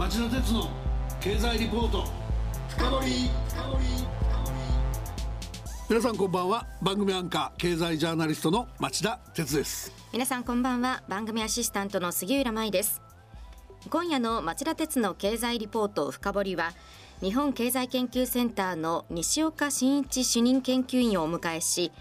町田鉄の経済リポート。深掘皆さんこんばんは。番組アンカー経済ジャーナリストの町田鉄です。皆さんこんばんは。番組アシスタントの杉浦舞です。今夜の町田鉄の経済リポート深掘は日本経済研究センターの西岡真一主任研究員をお迎えし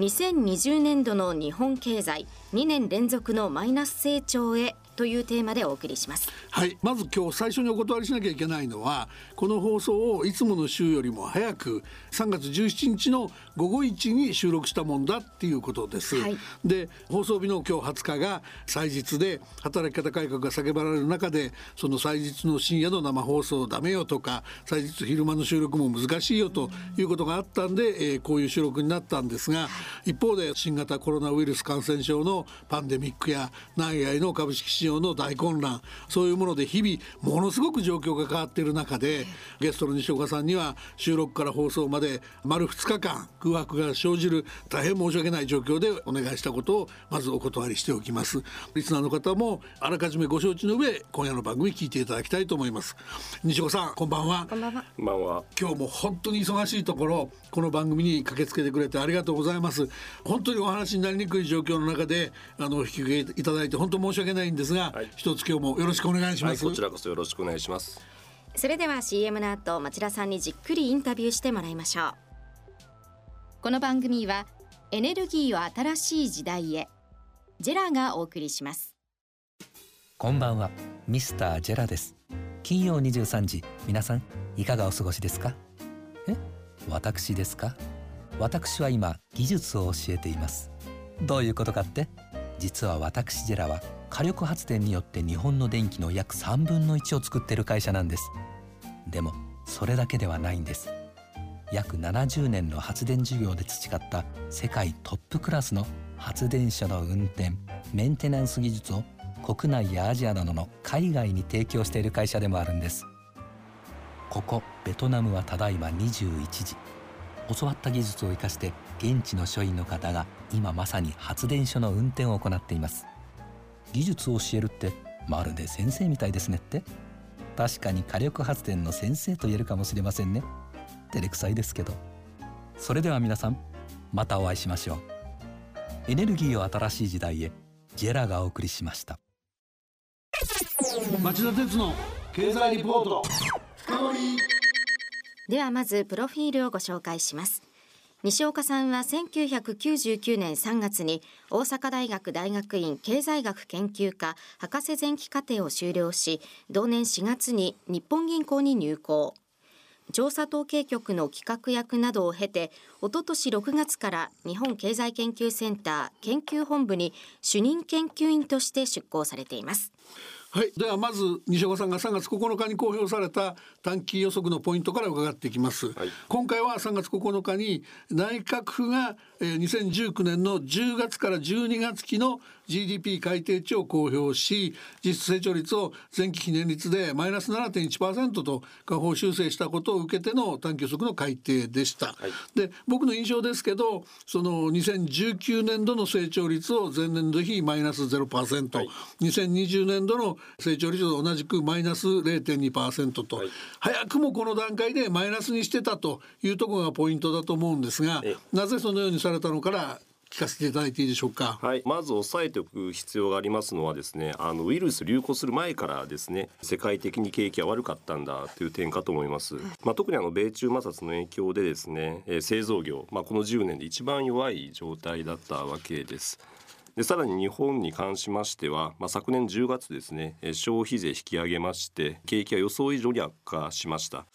2020年度の日本経済2年連続のマイナス成長へというテーマでお送りします。はい。まず今日最初にお断りしなきゃいけないのはこの放送をいつもの週よりも早く3月17日の午後1に収録したもんだっていうことです、はい、で放送日の今日20日が祭日で働き方改革が叫ばれる中でその祭日の深夜の生放送ダメよとか祭日昼間の収録も難しいよということがあったんで、えー、こういう収録になったんですが、一方で新型コロナウイルス感染症のパンデミックや内外の株式市場場の大混乱そういうもので日々ものすごく状況が変わっている中でゲストの西岡さんには収録から放送まで丸2日間空白が生じる大変申し訳ない状況でお願いしたことをまずお断りしておきます。リスナーの方もあらかじめご承知の上今夜の番組聞いていただきたいと思います。西岡さんこんばんは。こんばんは。こんばんは。今日も本当に忙しいところこの番組に駆けつけてくれてありがとうございます。本当にお話になりにくい状況の中であの引き受けいただいて本当申し訳ないんですが、はい、一つ今日もよろしくお願いします、はい、こちらこそよろしくお願いします。それでは CM の後町田さんにじっくりインタビューしてもらいましょう。この番組はエネルギーを新しい時代へジェラがお送りします。こんばんはミスタージェラです。金曜23時皆さんいかがお過ごしですか？え？私ですか？私は今技術を教えています。どういうことかって？実は私ジェラは火力発電によって日本の電気の約3分の1を作ってる会社なんです。でもそれだけではないんです。約70年の発電事業で培った世界トップクラスの発電所の運転メンテナンス技術を国内やアジアなどの海外に提供している会社でもあるんです。ここベトナムはただいま21時。教わった技術を生かして現地の所員の方が今まさに発電所の運転を行っています。技術を教えるってまるで先生みたいですねって。確かに火力発電の先生と言えるかもしれませんね。照れくさいですけど。それでは皆さんまたお会いしましょう。エネルギーを新しい時代へジェラがお送りしました。町田鉄の経済リポート。ではまずプロフィールをご紹介します西岡さんは1999年3月に大阪大学大学院経済学研究科博士前期課程を修了し同年4月に日本銀行に入行。調査統計局の企画役などを経ておととし6月から日本経済研究センター研究本部に主任研究員として出向されています。はい。ではまず西岡さんが3月9日に公表された短期予測のポイントから伺っていきます、はい、今回は3月9日に内閣府が2019年の10月から12月期の GDP 改定値を公表し実質成長率を前期記念率でマイナス7.1%と下方修正したことを受けての短期予測の改定でした。はい、で僕の印象ですけどその2019年度の成長率を前年度比マイナス0%、はい、2020年度の成長率と同じくマイナス0.2%と、はい、早くもこの段階でマイナスにしてたというところがポイントだと思うんですがなぜそのようにされたのから聞かせていただいていいでしょうか？はい、まず押さえておく必要がありますのはですね、あのウイルス流行する前からですね、世界的に景気は悪かったんだという点かと思います。まあ特にあの米中摩擦の影響でですね、えー、製造業、まあこの10年で一番弱い状態だったわけです。でさらに日本に関しましては、まあ、昨年10月ですね消費税引き上げまして景気は予想以上に悪化しました。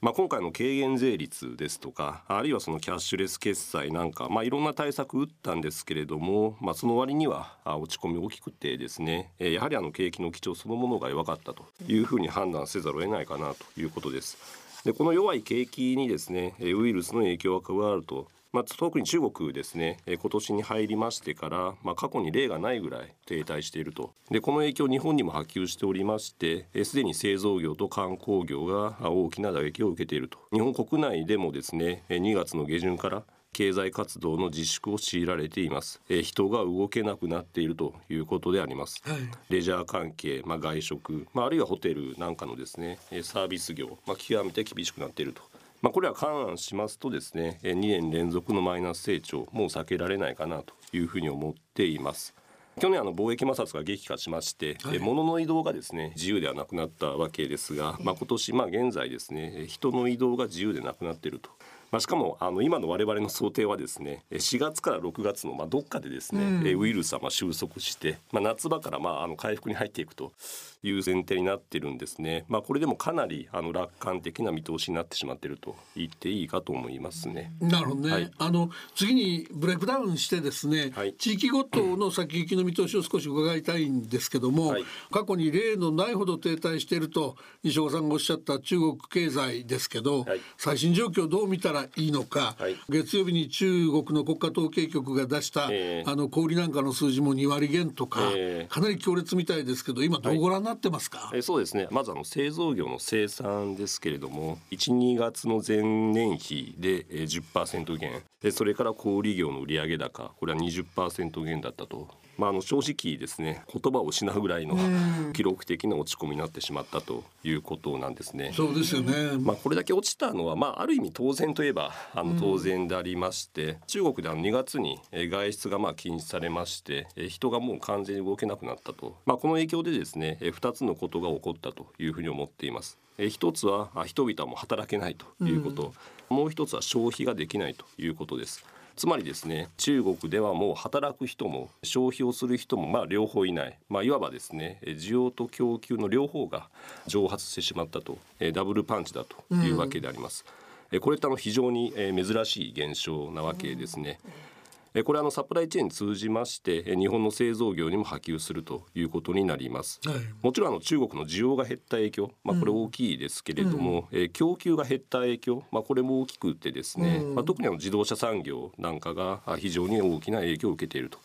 まあ、今回の軽減税率ですとかあるいはそのキャッシュレス決済なんか、まあ、いろんな対策打ったんですけれども、まあ、その割には落ち込み大きくてですねやはりあの景気の基調そのものが弱かったというふうに判断せざるを得ないかなということです。でこの弱い景気にですねウイルスの影響が加わるとまあ、特に中国ですね、え今年に入りましてから、まあ、過去に例がないぐらい停滞していると。でこの影響日本にも波及しておりましてすで、に製造業と観光業が大きな打撃を受けていると。日本国内でもですね2月の下旬から経済活動の自粛を強いられています、え人が動けなくなっているということであります、はい、レジャー関係、まあ、外食、まあ、あるいはホテルなんかのですねサービス業、まあ、極めて厳しくなっているとまあ、これは勘案しますとですね2年連続のマイナス成長もう避けられないかなというふうに思っています。去年あの貿易摩擦が激化しまして、はい、物の移動がですね自由ではなくなったわけですが、まあ、今年まあ現在ですね人の移動が自由でなくなっていると。まあ、しかもあの今の我々の想定はですね4月から6月のまあどっかでですね、うん、ウイルスはまあ収束して、まあ、夏場からまああの回復に入っていくという前提になってるんですね。まあ、これでもかなりあの楽観的な見通しになってしまっていると言っていいかと思いますね。なるほどね。はい、あの次にブレイクダウンしてですね、はい、地域ごとの先行きの見通しを少し伺いたいんですけども、はい、過去に例のないほど停滞していると西岡さんがおっしゃった中国経済ですけど、最新状況をどう見たらいいのか、月曜日に中国の国家統計局が出した、えー、あの小売なんかの数字も2割減とか、えー、かなり強烈みたいですけど今どうご覧なってますか、えそうですね。まずあの製造業の生産ですけれども12月の前年比で10%減。それから小売業の売上高これは20%減だったと。まあ、あの正直ですね言葉を失うぐらいの記録的な落ち込みになってしまったということなんですね。そうですよね、まあ、これだけ落ちたのは、まあ、ある意味当然といえばあの当然でありまして、中国では2月に外出がまあ禁止されまして人がもう完全に動けなくなったと、まあ、この影響でですね2つのことが起こったというふうに思っています。一つは人々はもう働けないということ、もう一つは消費ができないということです。つまりですね中国ではもう働く人も消費をする人もまあ両方いない、まあ、いわばですね需要と供給の両方が蒸発してしまったとダブルパンチだというわけであります。うん、これってあの非常に珍しい現象なわけですね。うんこれはのサプライチェーン通じまして日本の製造業にも波及するということになります、はい、もちろんあの中国の需要が減った影響、まあ、これ大きいですけれども、うん、供給が減った影響、まあ、これも大きくてですね、うん、まあ、特にあの自動車産業なんかが非常に大きな影響を受けていると。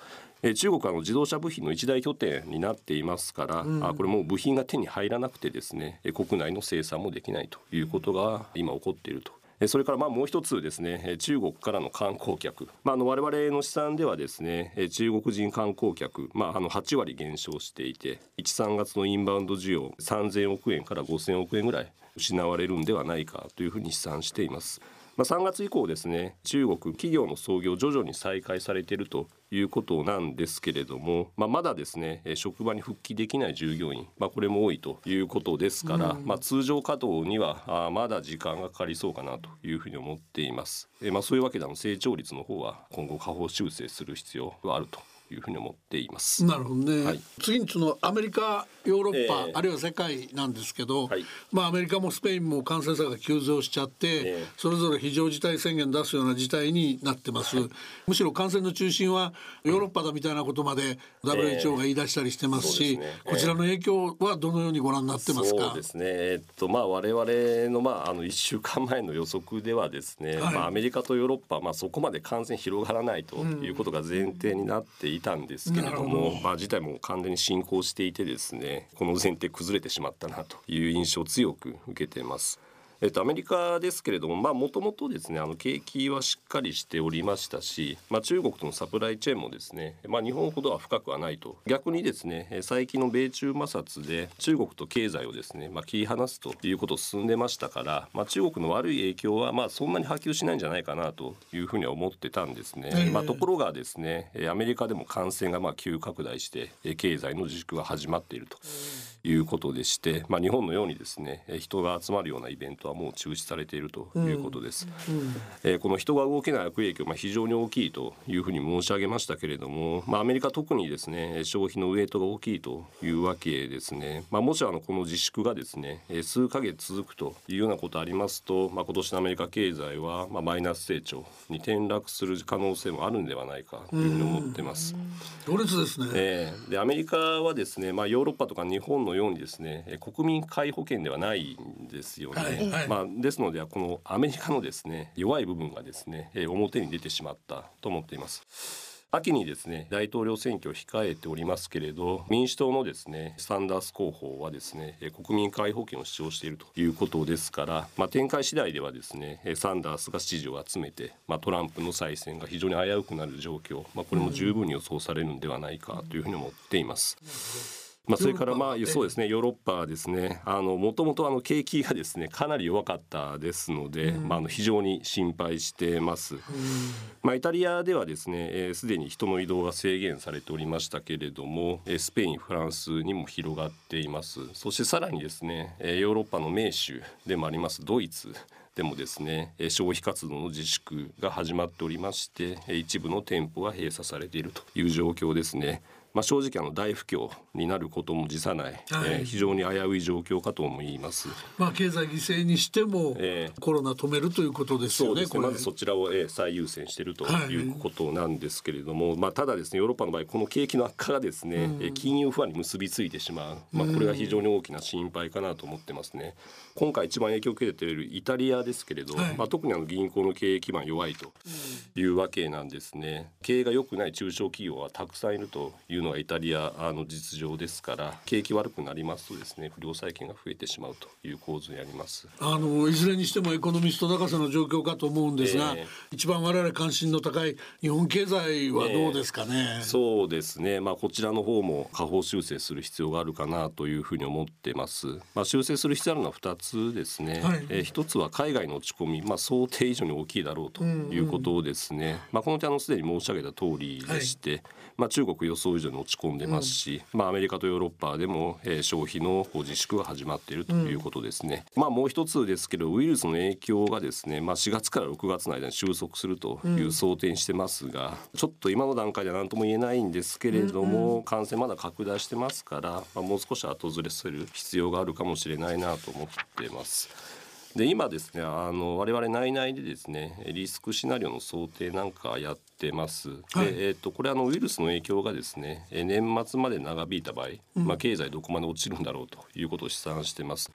中国はの自動車部品の一大拠点になっていますから、うん、これも部品が手に入らなくてですね国内の生産もできないということが今起こっているとそれからまあもう一つですね中国からの観光客、まあ、あの我々の試算ではですね中国人観光客、まあ、あの8割減少していて13月のインバウンド需要3000億円から5000億円ぐらい失われるんではないかというふうに試算しています。まあ、3月以降ですね中国企業の創業徐々に再開されているということなんですけれども、まあ、まだですね職場に復帰できない従業員、まあ、これも多いということですから、うん、まあ、通常稼働にはあまだ時間がかかりそうかなというふうに思っています。えまあ、そういうわけでの成長率の方は今後下方修正する必要があるというふうに思っています。なるほどね。はい、次にそのアメリカ、ヨーロッパ、えー、あるいは世界なんですけど、はい、まあアメリカもスペインも感染者が急増しちゃって、えー、それぞれ非常事態宣言出すような事態になってます。はい、むしろ感染の中心はヨーロッパだみたいなことまで WHO が言い出したりしてますし、えーすね、こちらの影響はどのようにご覧になってますか？そうですね。えっとまあ我々のまああの一週間前の予測ではですね、まあアメリカとヨーロッパまあそこまで感染広がらないということが前提になっていたんですけれども。も、まあ、事態も完全に進行していてですねこの前提崩れてしまったなという印象を強く受けています。えっと、アメリカですけれどももともとですねあの景気はしっかりしておりましたし、まあ、中国とのサプライチェーンもですね、まあ、日本ほどは深くはないと逆にですね最近の米中摩擦で中国と経済をですね、まあ、切り離すということを進んでましたから、まあ、中国の悪い影響はまあそんなに波及しないんじゃないかなというふうには思ってたんですね。まあ、ところがですねアメリカでも感染がまあ急拡大して経済の自粛が始まっていると。いうことでして、まあ、日本のようにですね人が集まるようなイベントはもう中止されているということです。うんうん、えー、この人が動けない悪影響、まあ、非常に大きいというふうに申し上げましたけれども、まあ、アメリカ特にですね消費のウエイトが大きいというわけですね。まあ、もしあのこの自粛がですね数ヶ月続くというようなことありますと、まあ、今年のアメリカ経済はまあマイナス成長に転落する可能性もあるんではないかというふうに思ってます。強烈ですね。えー、でアメリカはですね、まあ、ヨーロッパとか日本ののようにですね国民皆保険ではないんですよね。はいはい、まあ、ですのでこのアメリカのですね弱い部分がですね表に出てしまったと思っています。秋にですね大統領選挙を控えておりますけれど民主党のですねサンダース候補はですね国民皆保険を主張しているということですから、まあ、展開次第ではですねサンダースが支持を集めて、まあ、トランプの再選が非常に危うくなる状況、まあ、これも十分に予想されるのではないかというふうに思っています。まあ、それからまあそうですね。ヨーロッパですね。もともと景気がですねかなり弱かったですので、うん、まあ、あの非常に心配してます。うん、まあ、イタリアではですねすで、に人の移動が制限されておりましたけれどもスペインフランスにも広がっています。そしてさらにですねヨーロッパの名手でもありますドイツでもですね消費活動の自粛が始まっておりまして一部の店舗が閉鎖されているという状況ですね。まあ、正直あの大不況になることも辞さない、はい、えー、非常に危うい状況かと思います。まあ経済犠牲にしても、えー、コロナ止めるということですよね。ね。まずそちらを、えー、最優先しているとい。うことなんですけれども、はい、まあただですねヨーロッパの場合この景気の悪化がですね、うん、金融不安に結びついてしまう、まあこれが非常に大きな心配かなと思ってますね。今回一番影響を受けているイタリアですけれど、はい、まあ特にあの銀行の経営基盤弱いというわけなんですね。経営が良くない中小企業はたくさんいるというのがイタリアあの実情ですから景気悪くなりますとですね不良債権が増えてしまうという構図にあります。あのいずれにしてもエコノミスト高さの状況かと思うんですが、えー、一番我々関心の高い日本経済はどうですかね、えー、そうですね。まあこちらの方も下方修正する必要があるかなというふうに思ってます。まあ修正する必要あるのは2つですね、はい、えー、1つは海外の落ち込み。まあ想定以上に大きいだろうということですね、うん。うん、まあこの点あのすでに申し上げた通りでして、はい、まあ中国予想以上に落ち込んでますし、うん、まあアメリカとヨーロッパでも、えー、消費の自粛が始まっているということですね。うん、まあもう一つですけどウイルスの影響がですね、まあ4月から6月の間に収束するという想定にしてますが、うん、ちょっと今の段階では何とも言えないんですけれども、うんうん、感染まだ拡大してますから、まあ、もう少し後ずれする必要があるかもしれないなと思ってます。で今ですねあの我々内々でですねリスクシナリオの想定なんかやってます。はい、でえっ、ー、とこれあのウイルスの影響がですね年末まで長引いた場合、うん、まあ経済どこまで落ちるんだろうということを試算してます。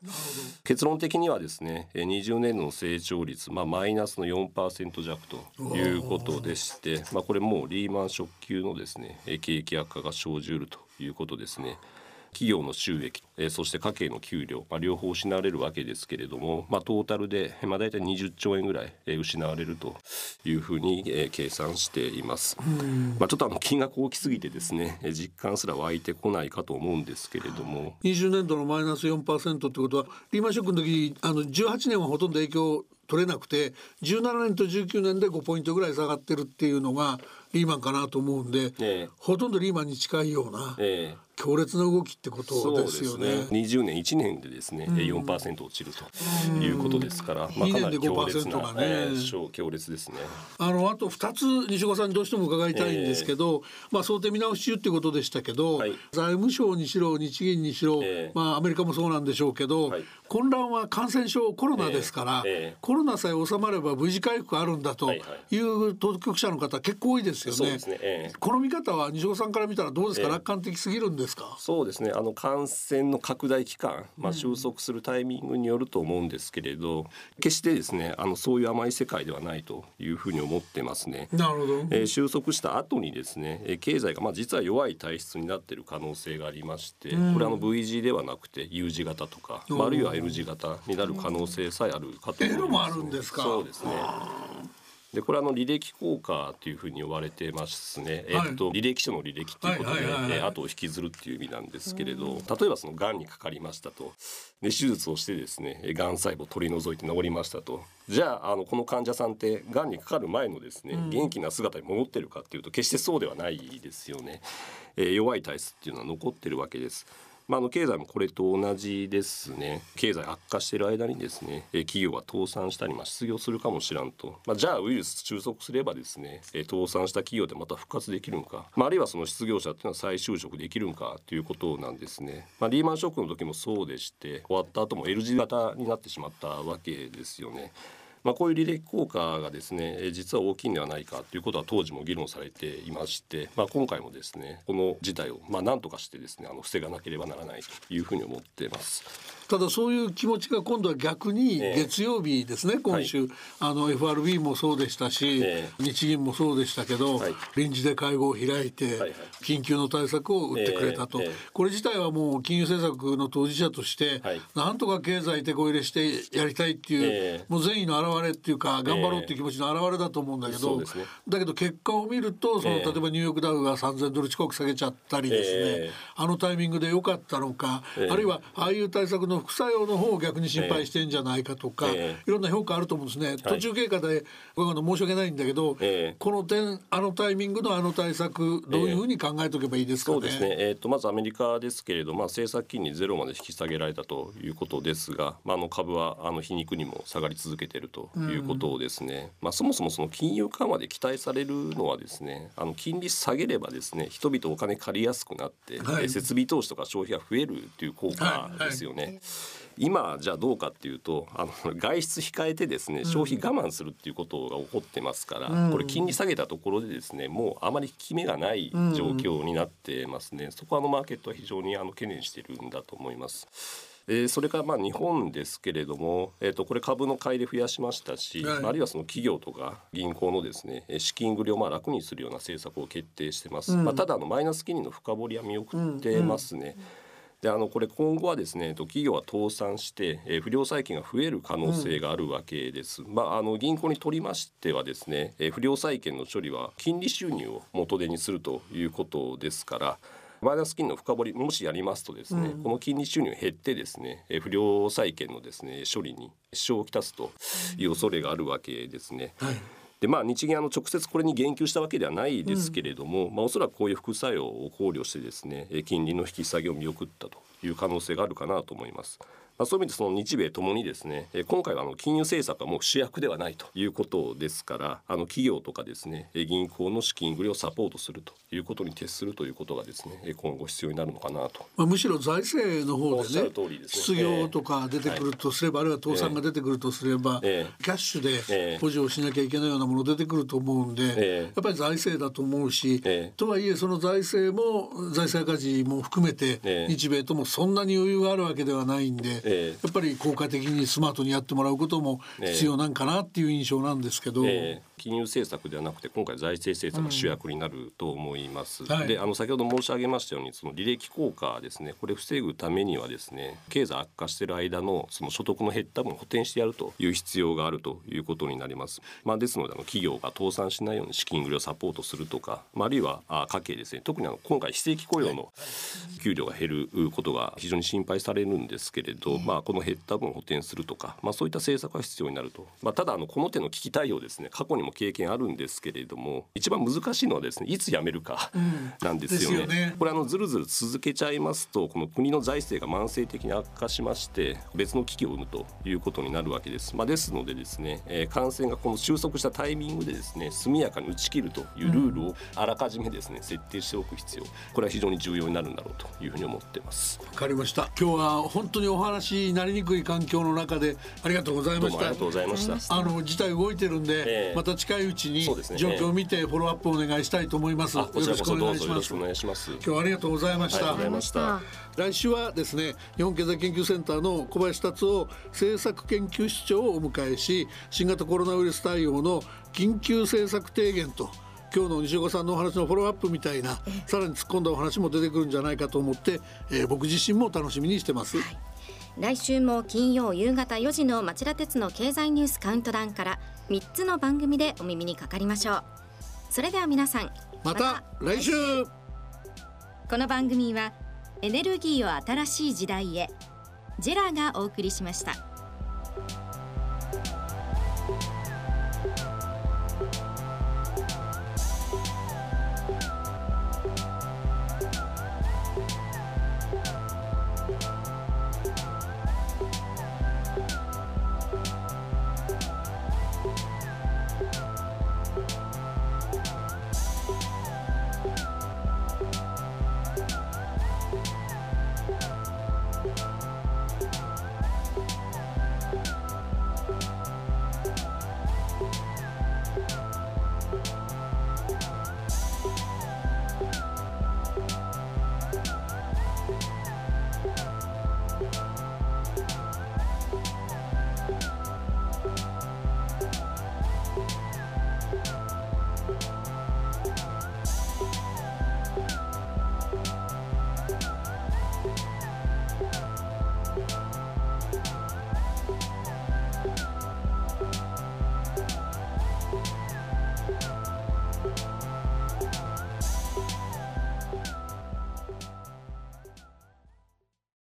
結論的にはですね20年の成長率まあマイナスの4%弱ということでして、まあこれもうリーマンショック級のですね景気悪化が生じるということですね。企業の収益、えー、そして家計の給料、まあ、両方失われるわけですけれども、まあ、トータルで、まあ、大体20兆円ぐらい、えー、失われるというふうに、えー、計算しています。まあ、ちょっとあの金額大きすぎてですね実感すら湧いてこないかと思うんですけれども。20年度のマイナス4%ってことはリーマンショックの時あの18年はほとんど影響取れなくて17年と19年で5ポイントぐらい下がってるっていうのがリーマンかなと思うんで、えほとんどリーマンに近いような、え強烈な動きってことですよね。ね。20年1年でですね、うん、4%落ちるということですから、まあ、かなり強烈な、ね。えー、強烈ですね。あのあと2つ西岡さんにどうしても伺いたいんですけど、えー、まあ想定見直し中っていうことでしたけど、はい、財務省にしろ日銀にしろ、えー、まあアメリカもそうなんでしょうけど、はい、混乱は感染症コロナですから、コロナさえ収まれば V 字回復あるんだという当局者の方結構多いですよね。ね。この見方は西岡さんから見たらどうですか、楽観的すぎるんですか？そうですねあの感染の拡大期間、まあ、収束するタイミングによると思うんですけれど、うん、決してですねあのそういう甘い世界ではないというふうに思ってますね。なるほど、えー、収束した後にですね、えー、経済がまあ実は弱い体質になっている可能性がありまして、うん、これあの V 字ではなくて U 字型とか、まあ、あるいは L 字型になる可能性さえあるかと思います、ね。L もあるんですか？そうですね。でこれあの履歴効果というふうに呼ばれてますね、はい、えっと履歴書の履歴ということで、え後を引きずるっていう意味なんですけれど例えばそのがんにかかりましたと。で手術をしてですねがん細胞を取り除いて治りましたと。じゃああのこの患者さんってがんにかかる前のですね、元気な姿に戻ってるかっていうと決してそうではないですよね、えー、弱い体質っていうのは残ってるわけです。まあ、の経済もこれと同じですね。経済悪化している間にですね企業が倒産したり、ま、失業するかもしらんと、まあ、じゃあウイルス収束すればですね倒産した企業でまた復活できるんか、まあ、あるいはその失業者っていうのは再就職できるんかということなんですね、まあ、リーマンショックの時もそうでして終わった後も L 字型になってしまったわけですよね。まあ、こういう履歴効果がですね実は大きいんではないかということは当時も議論されていまして、まあ、今回もですねこの事態をまあ何とかしてですねあの防がなければならないというふうに思ってます。ただそういう気持ちが今度は逆に月曜日ですね、えー、今週、はい、あの FRB もそうでしたし、えー、日銀もそうでしたけど、はい、臨時で会合を開いて、緊急の対策を打ってくれたと、えー、これ自体はもう金融政策の当事者として、はい、なんとか経済手こ入れしてやりたいっていう、もう善意の表れっていうか頑張ろうっていう気持ちの表れだと思うんだけど、ね、だけど結果を見るとその、例えばニューヨークダウが3000ドル近く下げちゃったりですね、あのタイミングで良かったのか、あるいはああいう対策の副作用の方を逆に心配してんじゃないかとか、えー、いろんな評価あると思うんですね、途中経過で僕の申し訳ないんだけど、えー、この点あのタイミングのあの対策どういうふうに考えておけばいいですか、ね、そうですね、えーと、まずアメリカですけれど、まあ、政策金利ゼロまで引き下げられたということですが、まあ、あの株はあの皮肉にも下がり続けているということですね、まあ、そもそもその金融緩和で期待されるのはですねあの金利下げればですね人々お金借りやすくなって、はい、設備投資とか消費が増えるという効果ですよね。はいはい今じゃあどうかっていうとあの外出控えてですね消費我慢するっていうことが起こってますから、うん、これ金利下げたところでですねもうあまり効き目がない状況になってますね、うん、そこはあのマーケットは非常にあの懸念しているんだと思います。えー、それからまあ日本ですけれども、えー、とこれ株の買いで増やしましたし、はい、あるいはその企業とか銀行のですね資金繰りをまあ楽にするような政策を決定してます、うん、まあ、ただあのマイナス金利の深掘りは見送ってますね。うんであのこれ今後はですね企業は倒産して、えー、不良債権が増える可能性があるわけです。うん、まああの銀行にとりましてはですね、えー、不良債権の処理は金利収入を元手にするということですから。マイナス金の深掘りもしやりますとですね、うん、この金利収入減ってですね不良債権のですね処理に支障をきたすという恐れがあるわけですね。はいでまあ、日銀あの直接これに言及したわけではないですけれども、うん、まあ、おそらくこういう副作用を考慮してですね金利の引き下げを見送ったという可能性があるかなと思います。まあ、そういう意味でその日米ともにですね今回はあの金融政策はもう主役ではないということですからあの企業とかですね銀行の資金繰りをサポートするということに徹するということがですね今後必要になるのかなと、まあ、むしろ財政の方でねでね。失業とか出てくるとすれば、えー、あるいは倒産が出てくるとすれば、えー、キャッシュで補助をしなきゃいけないようなもの出てくると思うんで、えー、やっぱり財政だと思うし、とはいえその財政も財政赤字も含めて、日米ともそんなに余裕があるわけではないんで、やっぱり効果的にスマートにやってもらうことも必要なんかなっていう印象なんですけど。えー、金融政策ではなくて今回財政政策が主役になると思います。うんはい、であの先ほど申し上げましたようにその履歴効果ですね。これ防ぐためにはですね経済悪化している間のその所得の減った分補填してやるという必要があるということになります。まあ、ですのであの企業が倒産しないように資金繰りをサポートするとか、まあ、あるいはあ家計ですね。特にあの今回非正規雇用の給料が減ることが非常に心配されるんですけれど、まあ、この減った分補填するとか、まあ、そういった政策が必要になると、まあ、ただあのこの手の危機対応ですね。過去にも経験あるんですけれども一番難しいのはですねいつ辞めるかなんですよね。うん、よね。これあのずるずる続けちゃいますとこの国の財政が慢性的に悪化しまして別の危機を生むということになるわけです。まあ、ですのでですね、えー、感染がこの収束したタイミングでですね速やかに打ち切るというルールをあらかじめですね設定しておく必要。これは非常に重要になるんだろうというふうに思ってます。わかりました。今日は本当にお話になりにくい環境の中でありがとうございました。ありがとうございました。あの事態動いてるんで、えー、また近いうちに状況を見てフォローアップお願いしたいと思います、よろしくお願いします。今日はありがとうございました、はい、来週はですね日本経済研究センターの小林達夫政策研究室長をお迎えし新型コロナウイルス対応の緊急政策提言と今日の西岡さんのお話のフォローアップみたいなさらに突っ込んだお話も出てくるんじゃないかと思って、えー、僕自身も楽しみにしてます。はい。来週も金曜夕方4時の町田鉄の経済ニュースカウントダウンから3つの番組でお耳にかかりましょう。それでは皆さんまた来週。この番組はエネルギーを新しい時代へジェラがお送りしました